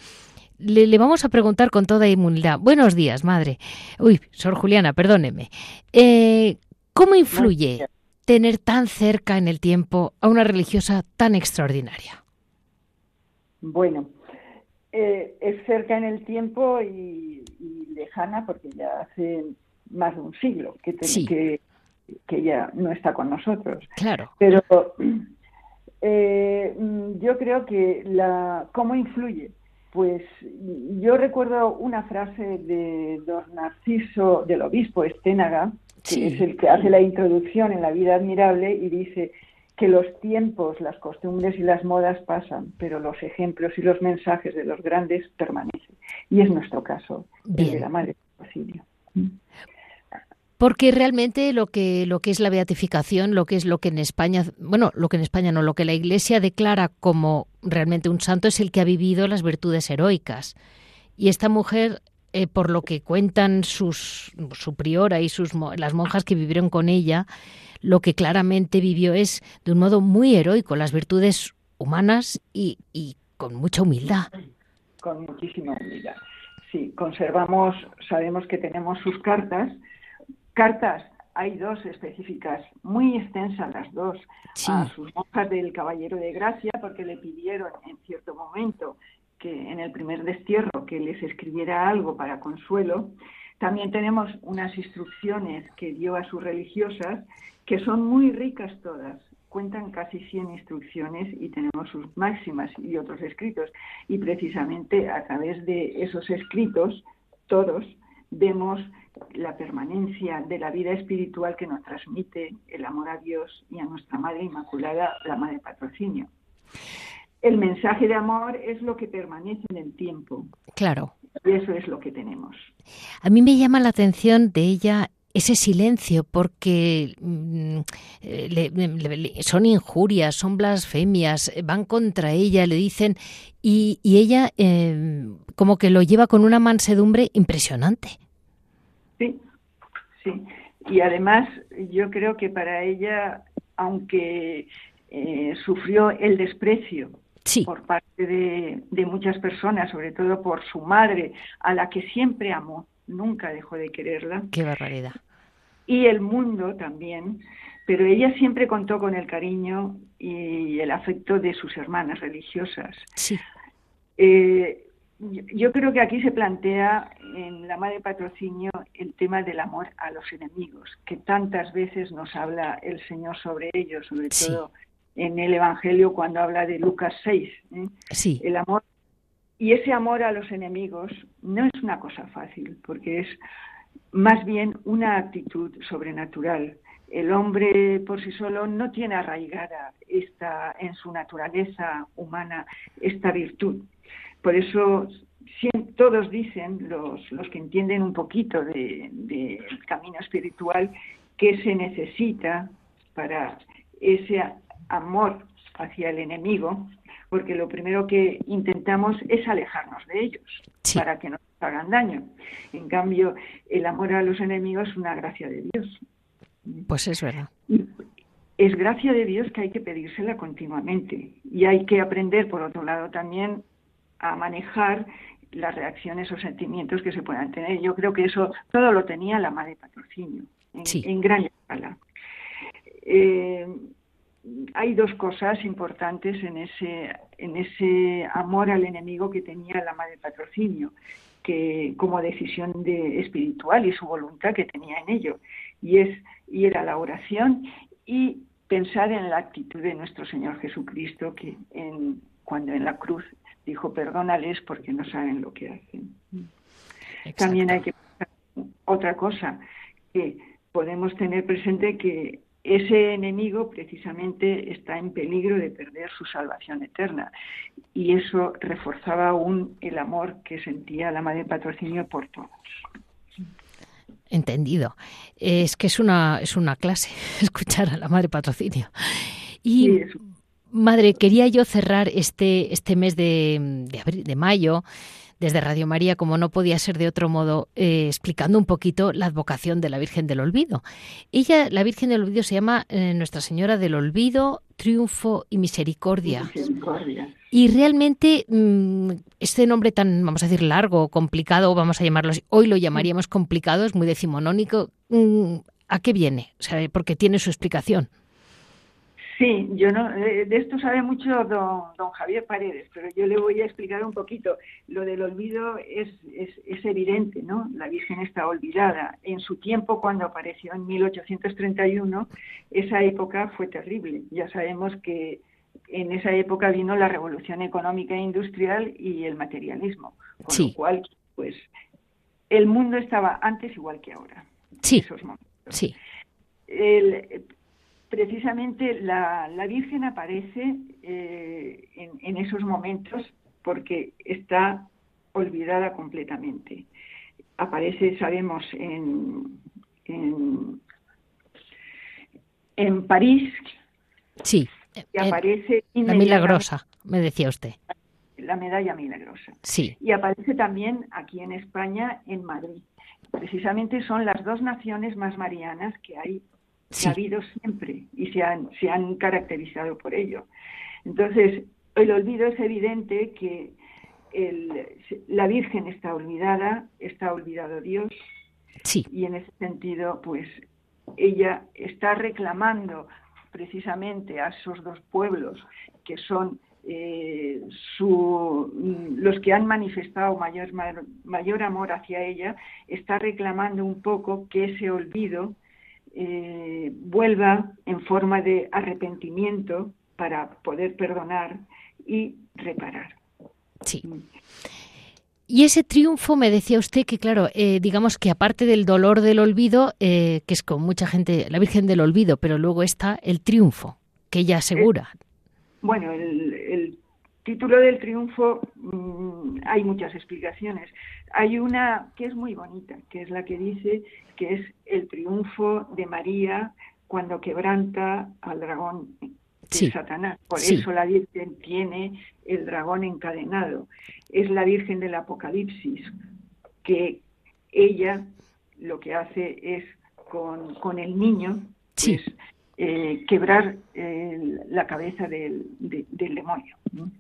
Le, vamos a preguntar con toda humildad. Buenos días, madre. Uy, Sor Juliana, perdóneme. Eh, ¿Cómo influye tener tan cerca en el tiempo a una religiosa tan extraordinaria? Bueno, eh, es cerca en el tiempo y, lejana porque ya hace más de un siglo que, que, que, ella no está con nosotros. Claro. Pero eh, yo creo que la cómo influye. Pues yo recuerdo una frase de don Narciso, del obispo Esténaga, que es el que hace la introducción en la vida admirable y dice que los tiempos, las costumbres y las modas pasan, pero los ejemplos y los mensajes de los grandes permanecen. Y es nuestro caso, el de la Madre Patrocinio. Porque realmente lo que, lo que es la beatificación, lo que es lo que en España, bueno, lo que en España no, lo que la Iglesia declara como realmente un santo es el que ha vivido las virtudes heroicas. Y esta mujer eh, por lo que cuentan sus, su priora y sus, las monjas que vivieron con ella, lo que claramente vivió es de un modo muy heroico las virtudes humanas y, y con mucha humildad. Con muchísima humildad. Sí, conservamos, sabemos que tenemos sus cartas. Cartas, hay dos específicas, muy extensas las dos, a sus monjas del Caballero de Gracia, porque le pidieron en cierto momento que en el primer destierro que les escribiera algo para consuelo. También tenemos unas instrucciones que dio a sus religiosas que son muy ricas todas. Cuentan casi 100 instrucciones y tenemos sus máximas y otros escritos. Y precisamente a través de esos escritos, todos, vemos la permanencia de la vida espiritual que nos transmite el amor a Dios y a nuestra Madre Inmaculada, la Madre Patrocinio el mensaje de amor es lo que permanece en el tiempo. Claro. Y eso es lo que tenemos. A mí me llama la atención de ella ese silencio, porque mm, son injurias, son blasfemias, van contra ella, le dicen, y, ella em, como que lo lleva con una mansedumbre impresionante. Sí, sí. Y además yo creo que para ella, aunque eh, sufrió el desprecio por parte de, muchas personas, sobre todo por su madre, a la que siempre amó, nunca dejó de quererla. Qué barbaridad. Y el mundo también, pero ella siempre contó con el cariño y el afecto de sus hermanas religiosas. Sí. Eh, yo creo que aquí se plantea en la Madre Patrocinio el tema del amor a los enemigos, que tantas veces nos habla el Señor sobre ellos, sobre todo en el Evangelio cuando habla de Lucas 6. ¿eh? Sí. El amor. Y ese amor a los enemigos no es una cosa fácil, porque es más bien una actitud sobrenatural. el hombre por sí solo no tiene arraigada esta, en su naturaleza humana esta virtud. Por eso todos dicen, los, los que entienden un poquito del de, camino espiritual, que se necesita para ese amor hacia el enemigo, porque lo primero que intentamos es alejarnos de ellos para que no nos hagan daño. En cambio, el amor a los enemigos es una gracia de Dios. Pues es verdad. Es gracia de Dios que hay que pedírsela continuamente y hay que aprender, por otro lado, también a manejar las reacciones o sentimientos que se puedan tener. Yo creo que eso todo lo tenía la madre patrocinio en, gran escala. Eh, hay dos cosas importantes en ese, en ese amor al enemigo que tenía la madre patrocinio, que como decisión de, espiritual y su voluntad que tenía en ello, y es y era la oración y pensar en la actitud de nuestro Señor Jesucristo que en, cuando en la cruz dijo perdónales porque no saben lo que hacen. También hay que pensar otra cosa que podemos tener presente que ese enemigo precisamente está en peligro de perder su salvación eterna y eso reforzaba aún el amor que sentía la Madre Patrocinio por todos. Entendido. Es que es una, es una clase escuchar a la Madre Patrocinio. Y, Madre, quería yo cerrar este, este mes de, de, de mayo desde Radio María, como no podía ser de otro modo, eh, explicando un poquito la advocación de la Virgen del Olvido. Ella, la Virgen del Olvido, se llama eh, Nuestra Señora del Olvido, Triunfo y Misericordia. Y realmente mm, este nombre tan, vamos a decir, largo, complicado, vamos a llamarlo hoy lo llamaríamos complicado, es muy decimonónico. Mm, ¿A qué viene? O sea, porque tiene su explicación. Sí, yo no, de esto sabe mucho don, don, Javier Paredes, pero yo le voy a explicar un poquito. Lo del olvido es, es, evidente, ¿no? La Virgen está olvidada. En su tiempo, cuando apareció en 1831, esa época fue terrible. Ya sabemos que en esa época vino la revolución económica e industrial y el materialismo, con lo cual, pues, el mundo estaba antes igual que ahora. Sí. esos momentos. Sí. El, precisamente la, Virgen aparece eh, en, esos momentos porque está olvidada completamente. Aparece, sabemos, en, en, París. Sí. Y aparece la milagrosa, me decía usted. La medalla milagrosa. Sí. Y aparece también aquí en España, en Madrid. Precisamente son las dos naciones más marianas que hay ha habido siempre y se han, se han caracterizado por ello. Entonces, el olvido es evidente que la Virgen está olvidada, está olvidado Dios, sí. y en ese sentido, pues ella está reclamando precisamente a esos dos pueblos que son eh, su, los que han manifestado mayor, mayor amor hacia ella, está reclamando un poco que ese olvido eh, vuelva en forma de arrepentimiento para poder perdonar y reparar. Sí. Mm. Y ese triunfo me decía usted que, claro, eh, digamos que aparte del dolor del olvido, eh, que es con mucha gente, la Virgen del Olvido, pero luego está el triunfo, que ella asegura. bueno, el, título del triunfo mm, hay muchas explicaciones. Hay una que es muy bonita, que es la que dice que es el triunfo de María cuando quebranta al dragón de Satanás. Por eso la Virgen tiene el dragón encadenado. Es la Virgen del Apocalipsis, que ella lo que hace es con, el niño pues, eh, quebrar la cabeza del, del demonio.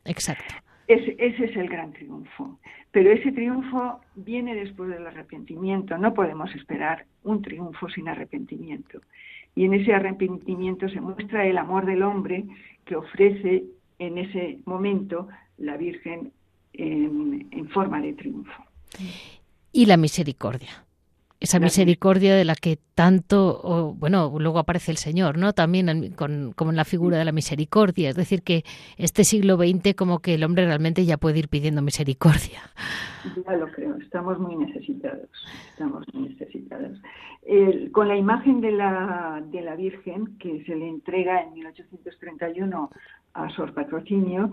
Exacto. Ese es el gran triunfo. Pero ese triunfo viene después del arrepentimiento. No podemos esperar un triunfo sin arrepentimiento. Y en ese arrepentimiento se muestra el amor del hombre que ofrece en ese momento la Virgen en, forma de triunfo. Y la misericordia. Esa misericordia de la que tanto, bueno, luego aparece el Señor, ¿no? También con, como en la figura de la misericordia. Es decir, que este siglo XX como que el hombre realmente ya puede ir pidiendo misericordia. Ya lo creo, estamos muy necesitados, estamos muy necesitados. con la imagen de la, de la Virgen que se le entrega en 1831 a Sor Patrocinio,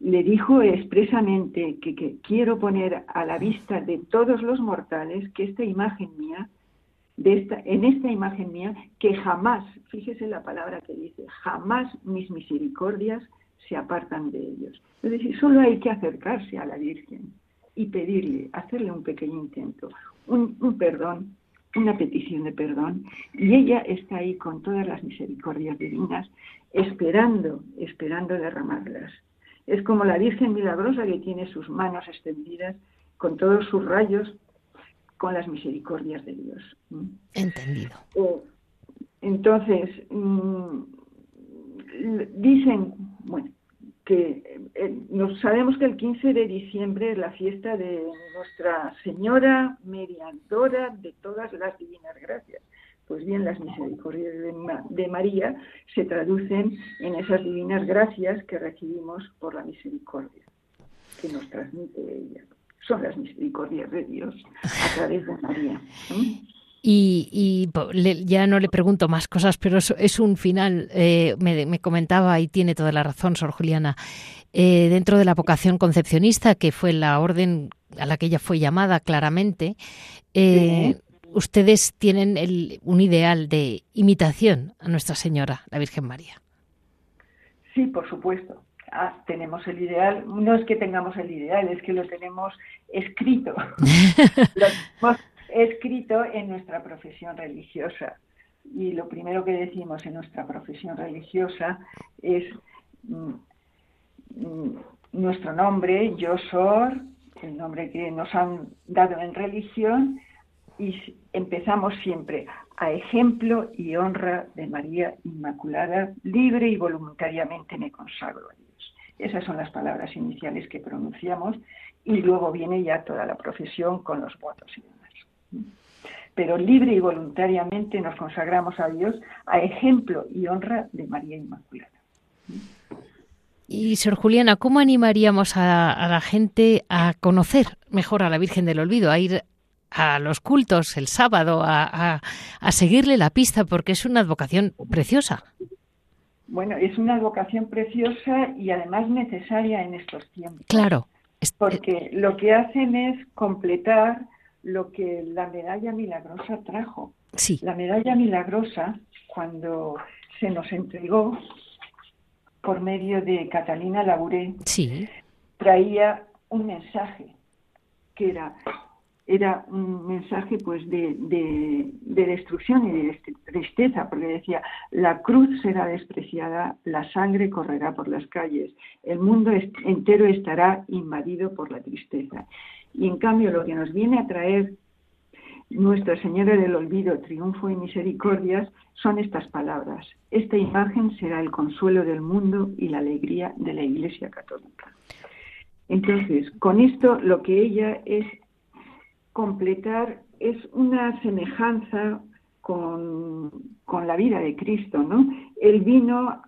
le dijo expresamente que, quiero poner a la vista de todos los mortales que esta imagen mía, de esta, en esta imagen mía, que jamás, fíjese la palabra que dice, jamás mis misericordias se apartan de ellos. Es decir, solo hay que acercarse a la Virgen y pedirle, hacerle un pequeño intento, un, un perdón, una petición de perdón, y ella está ahí con todas las misericordias divinas, esperando, esperando derramarlas. Es como la Virgen Milagrosa que tiene sus manos extendidas con todos sus rayos con las misericordias de Dios. Entendido. Eh, entonces, mm, dicen, bueno, que eh, nos sabemos que el 15 de diciembre es la fiesta de Nuestra Señora Mediadora de todas las divinas gracias. Pues bien, las misericordias de, María se traducen en esas divinas gracias que recibimos por la misericordia que nos transmite ella. Son las misericordias de Dios a través de María. Y, ya no le pregunto más cosas, pero es, un final, eh, me, comentaba y tiene toda la razón, Sor Juliana, eh, dentro de la vocación concepcionista, que fue la orden a la que ella fue llamada claramente, eh, ustedes tienen un ideal de imitación a Nuestra Señora, la Virgen María. Sí, por supuesto. Ah, tenemos el ideal. No es que tengamos el ideal, es que lo tenemos escrito. lo tenemos escrito en nuestra profesión religiosa. Y lo primero que decimos en nuestra profesión religiosa es mm, mm, nuestro nombre, yo soy, el nombre que nos han dado en religión, y empezamos siempre a ejemplo y honra de María Inmaculada, libre y voluntariamente me consagro a Dios. Esas son las palabras iniciales que pronunciamos y luego viene ya toda la profesión con los votos y demás. Pero libre y voluntariamente nos consagramos a Dios a ejemplo y honra de María Inmaculada. Y, Sor Juliana, ¿cómo animaríamos a, a, la gente a conocer mejor a la Virgen del Olvido, a ir a los cultos el sábado, a, seguirle la pista, porque es una advocación preciosa. Bueno, es una advocación preciosa y además necesaria en estos tiempos. Claro. Porque lo que hacen es completar lo que la medalla milagrosa trajo. Sí. La medalla milagrosa, cuando se nos entregó por medio de Catalina Labouré, sí. traía un mensaje que era era un mensaje pues de, de, destrucción y de tristeza, porque decía, la cruz será despreciada, la sangre correrá por las calles, el mundo entero estará invadido por la tristeza. Y en cambio lo que nos viene a traer Nuestra Señora del Olvido, triunfo y misericordias, son estas palabras. Esta imagen será el consuelo del mundo y la alegría de la Iglesia Católica. Entonces, con esto lo que ella es completar es una semejanza con, la vida de Cristo, ¿no? Él vino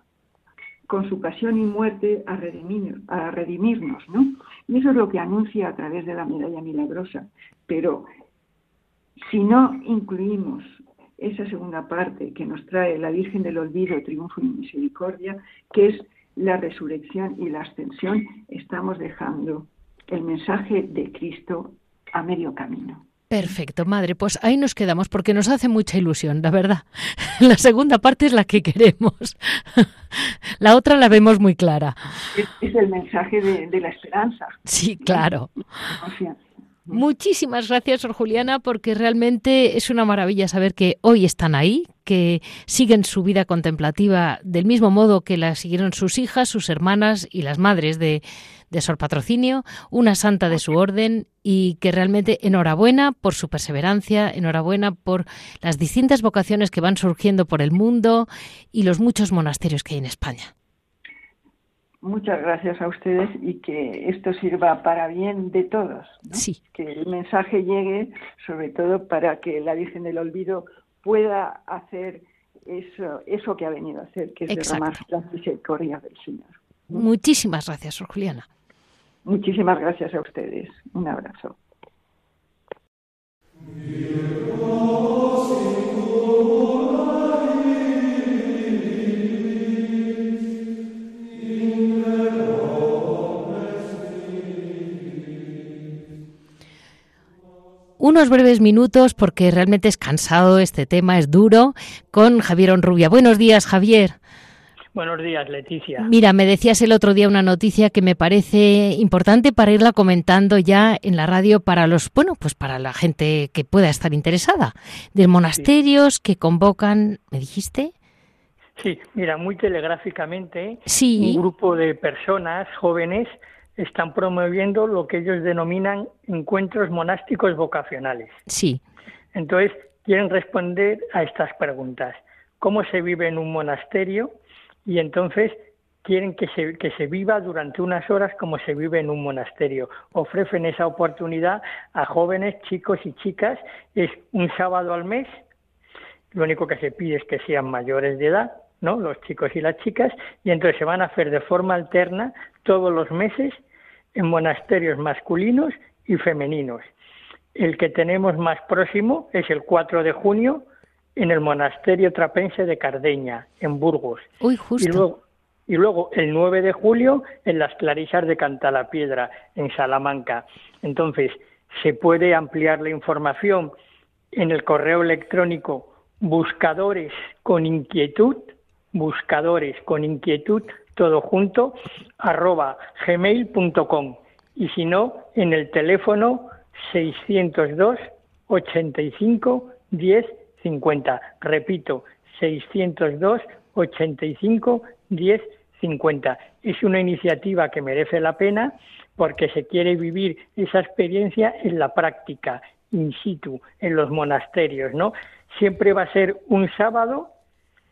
con su pasión y muerte a, redimir, a redimirnos, ¿no? Y eso es lo que anuncia a través de la medalla milagrosa. Pero si no incluimos esa segunda parte que nos trae la Virgen del Olvido, Triunfo y Misericordia, que es la resurrección y la ascensión, estamos dejando el mensaje de Cristo a medio camino. Perfecto, madre. Pues ahí nos quedamos porque nos hace mucha ilusión, la verdad. La segunda parte es la que queremos. La otra la vemos muy clara. Es, el mensaje de, la esperanza. Sí, claro. Muchísimas gracias, Sor Juliana, porque realmente es una maravilla saber que hoy están ahí, que siguen su vida contemplativa del mismo modo que la siguieron sus hijas, sus hermanas y las madres de, de Sor Patrocinio, una santa de su orden y que realmente enhorabuena por su perseverancia, enhorabuena por las distintas vocaciones que van surgiendo por el mundo y los muchos monasterios que hay en España. muchas gracias a ustedes y que esto sirva para bien de todos. Sí. Que el mensaje llegue, sobre todo, para que la Virgen del Olvido pueda hacer eso, eso que ha venido a hacer, que es derramar la misericordia del Señor. Muchísimas gracias, Juliana. Muchísimas gracias a ustedes. Un abrazo. unos breves minutos porque realmente es cansado este tema, es duro, con Javier Onrubia. Buenos días, Javier. Buenos días, Leticia. Mira, me decías el otro día una noticia que me parece importante para irla comentando ya en la radio para los, bueno, pues para la gente que pueda estar interesada, de monasterios que convocan, ¿me dijiste? Sí, mira, muy telegráficamente, sí. un grupo de personas jóvenes están promoviendo lo que ellos denominan encuentros monásticos vocacionales. Sí. Entonces, quieren responder a estas preguntas. ¿Cómo se vive en un monasterio? Y entonces quieren que se, que se viva durante unas horas como se vive en un monasterio. Ofrecen esa oportunidad a jóvenes, chicos y chicas. Es un sábado al mes. Lo único que se pide es que sean mayores de edad, ¿no? Los chicos y las chicas. Y entonces se van a hacer de forma alterna todos los meses en monasterios masculinos y femeninos. El que tenemos más próximo es el 4 de junio en el monasterio trapense de Cardeña, en Burgos. Uy, justo. Y luego, y luego el 9 de julio en las Clarisas de Cantalapiedra, en Salamanca. Entonces, se puede ampliar la información en el correo electrónico buscadores con inquietud, buscadores con inquietud todo junto, arroba gmail.com y si no, en el teléfono 602 85 10 50. Repito, 602 85 10 50. Es una iniciativa que merece la pena porque se quiere vivir esa experiencia en la práctica, in situ, en los monasterios, ¿no? Siempre va a ser un sábado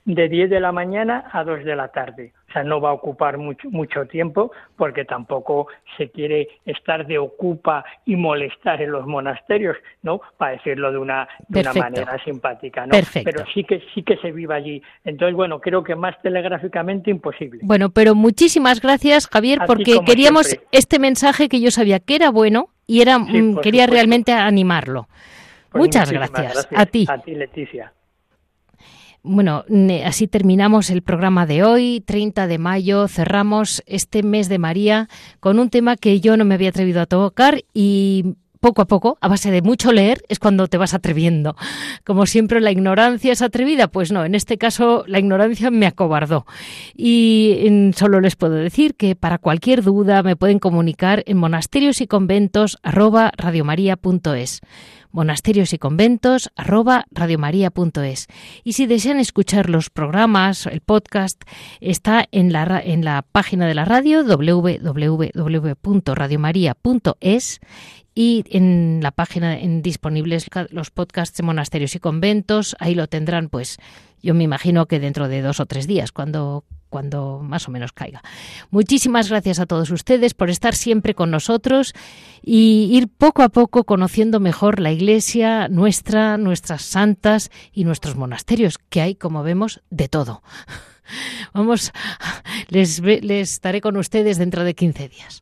de 10 de la mañana a 2 de la tarde. Sea, no va a ocupar mucho, mucho tiempo porque tampoco se quiere estar de ocupa y molestar en los monasterios, ¿no? Para decirlo de una, de una manera simpática, ¿no? Pero sí que, sí que se viva allí. Entonces, bueno, creo que más telegráficamente imposible. Bueno, pero muchísimas gracias, Javier, porque queríamos este mensaje que yo sabía que era bueno y era mm, quería realmente animarlo. Pues Muchas gracias. A ti. A ti, Leticia. Bueno, así terminamos el programa de hoy, 30 de mayo, cerramos este mes de María con un tema que yo no me había atrevido a tocar y poco a poco, a base de mucho leer, es cuando te vas atreviendo. Como siempre, la ignorancia es atrevida, pues no, en este caso la ignorancia me acobardó. Y solo les puedo decir que para cualquier duda me pueden comunicar en monasterios y conventos monasterios y conventos arroba. Y si desean escuchar los programas, el podcast, está en la, en la página de la radio www.radiomaria.es y en la página en disponibles los podcasts de monasterios y conventos, ahí lo tendrán pues yo me imagino que dentro de dos o tres días, cuando, cuando más o menos caiga. Muchísimas gracias a todos ustedes por estar siempre con nosotros y ir poco a poco conociendo mejor la iglesia nuestra, nuestras santas y nuestros monasterios, que hay, como vemos, de todo. Vamos, les, les estaré con ustedes dentro de 15 días.